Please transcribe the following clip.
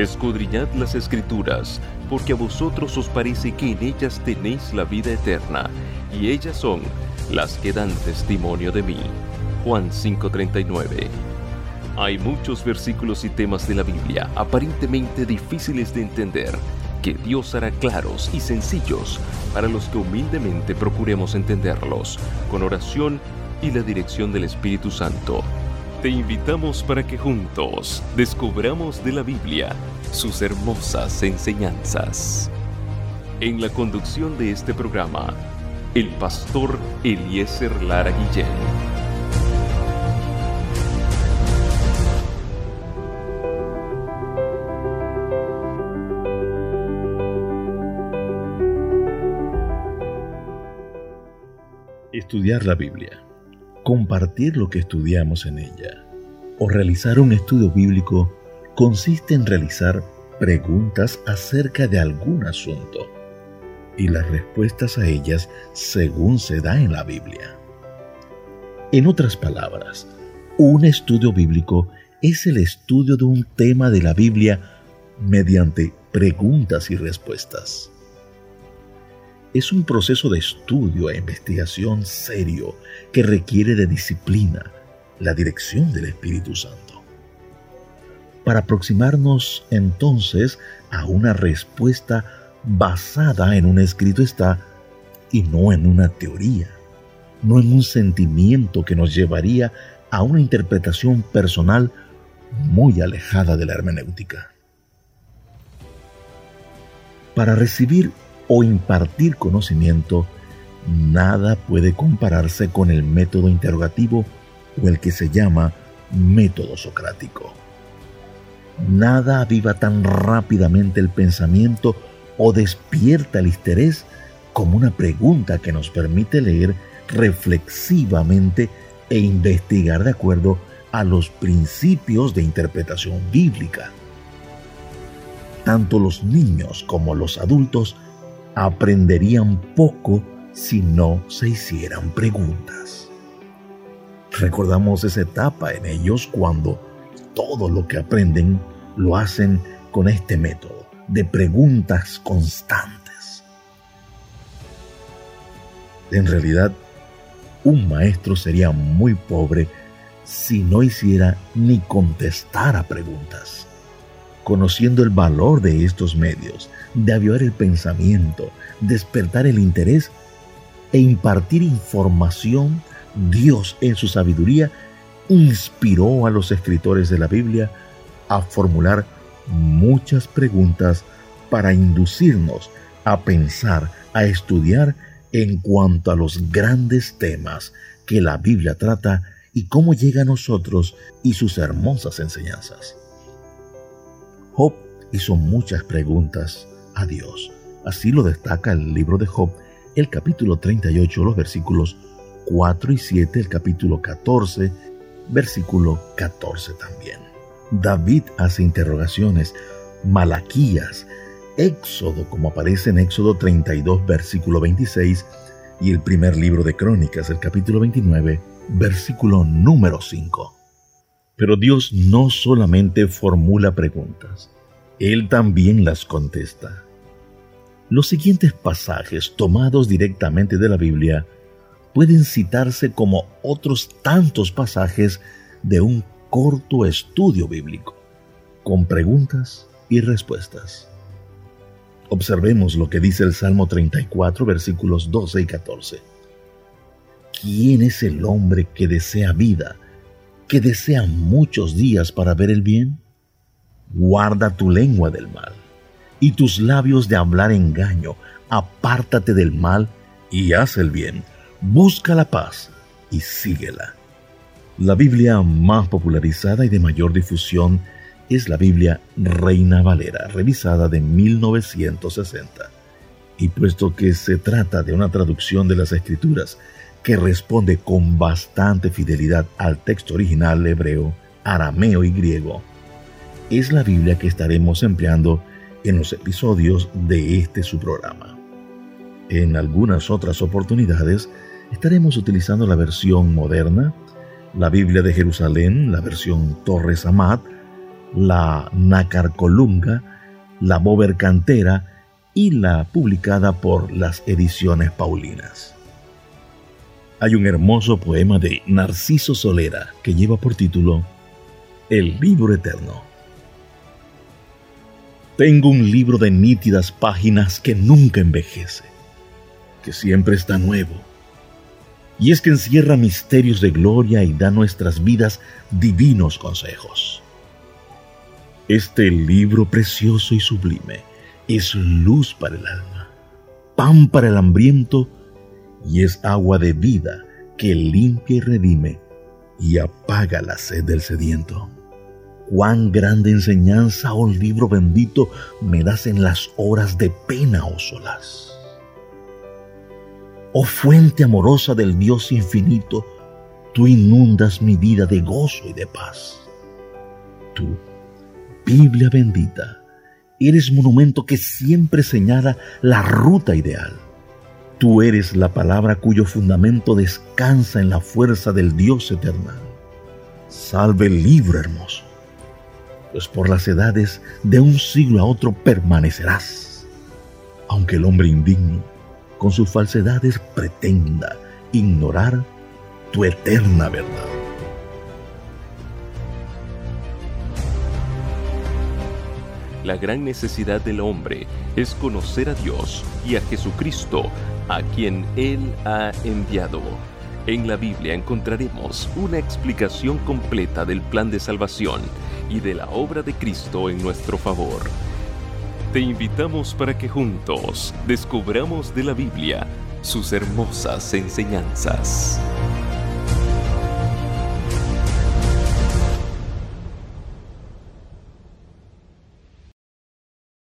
Escudriñad las escrituras, porque a vosotros os parece que en ellas tenéis la vida eterna, y ellas son las que dan testimonio de mí. Juan 5:39 Hay muchos versículos y temas de la Biblia aparentemente difíciles de entender, que Dios hará claros y sencillos para los que humildemente procuremos entenderlos, con oración y la dirección del Espíritu Santo. Te invitamos para que juntos descubramos de la Biblia sus hermosas enseñanzas. En la conducción de este programa, el pastor Eliezer Lara Guillén. Estudiar la Biblia compartir lo que estudiamos en ella o realizar un estudio bíblico consiste en realizar preguntas acerca de algún asunto y las respuestas a ellas según se da en la Biblia. En otras palabras, un estudio bíblico es el estudio de un tema de la Biblia mediante preguntas y respuestas es un proceso de estudio e investigación serio que requiere de disciplina, la dirección del Espíritu Santo. Para aproximarnos entonces a una respuesta basada en un escrito está y no en una teoría, no en un sentimiento que nos llevaría a una interpretación personal muy alejada de la hermenéutica. Para recibir o impartir conocimiento, nada puede compararse con el método interrogativo o el que se llama método socrático. Nada aviva tan rápidamente el pensamiento o despierta el interés como una pregunta que nos permite leer reflexivamente e investigar de acuerdo a los principios de interpretación bíblica. Tanto los niños como los adultos aprenderían poco si no se hicieran preguntas. Recordamos esa etapa en ellos cuando todo lo que aprenden lo hacen con este método de preguntas constantes. En realidad, un maestro sería muy pobre si no hiciera ni contestara preguntas. Conociendo el valor de estos medios, de avivar el pensamiento, despertar el interés e impartir información, Dios en su sabiduría inspiró a los escritores de la Biblia a formular muchas preguntas para inducirnos a pensar, a estudiar en cuanto a los grandes temas que la Biblia trata y cómo llega a nosotros y sus hermosas enseñanzas. Job hizo muchas preguntas a Dios. Así lo destaca el libro de Job, el capítulo 38, los versículos 4 y 7, el capítulo 14, versículo 14 también. David hace interrogaciones, Malaquías, Éxodo, como aparece en Éxodo 32, versículo 26, y el primer libro de Crónicas, el capítulo 29, versículo número 5. Pero Dios no solamente formula preguntas, Él también las contesta. Los siguientes pasajes tomados directamente de la Biblia pueden citarse como otros tantos pasajes de un corto estudio bíblico, con preguntas y respuestas. Observemos lo que dice el Salmo 34, versículos 12 y 14. ¿Quién es el hombre que desea vida, que desea muchos días para ver el bien? Guarda tu lengua del mal y tus labios de hablar engaño. Apártate del mal y haz el bien. Busca la paz y síguela. La Biblia más popularizada y de mayor difusión es la Biblia Reina Valera, revisada de 1960. Y puesto que se trata de una traducción de las Escrituras que responde con bastante fidelidad al texto original hebreo, arameo y griego, es la Biblia que estaremos empleando en los episodios de este su programa. En algunas otras oportunidades estaremos utilizando la versión moderna, la Biblia de Jerusalén, la versión Torres Amat, la Nacarcolunga, la Bober Cantera y la publicada por las ediciones Paulinas. Hay un hermoso poema de Narciso Solera que lleva por título El libro eterno. Tengo un libro de nítidas páginas que nunca envejece, que siempre está nuevo. Y es que encierra misterios de gloria y da a nuestras vidas divinos consejos. Este libro precioso y sublime es luz para el alma, pan para el hambriento y es agua de vida que limpia y redime y apaga la sed del sediento. Cuán grande enseñanza, oh libro bendito, me das en las horas de pena o oh solas. Oh fuente amorosa del Dios infinito, tú inundas mi vida de gozo y de paz. Tú, Biblia bendita, eres monumento que siempre señala la ruta ideal. Tú eres la palabra cuyo fundamento descansa en la fuerza del Dios eterno. Salve el libro hermoso, pues por las edades de un siglo a otro permanecerás, aunque el hombre indigno con sus falsedades pretenda ignorar tu eterna verdad. La gran necesidad del hombre es conocer a Dios y a Jesucristo, a quien Él ha enviado. En la Biblia encontraremos una explicación completa del plan de salvación y de la obra de Cristo en nuestro favor. Te invitamos para que juntos descubramos de la Biblia sus hermosas enseñanzas.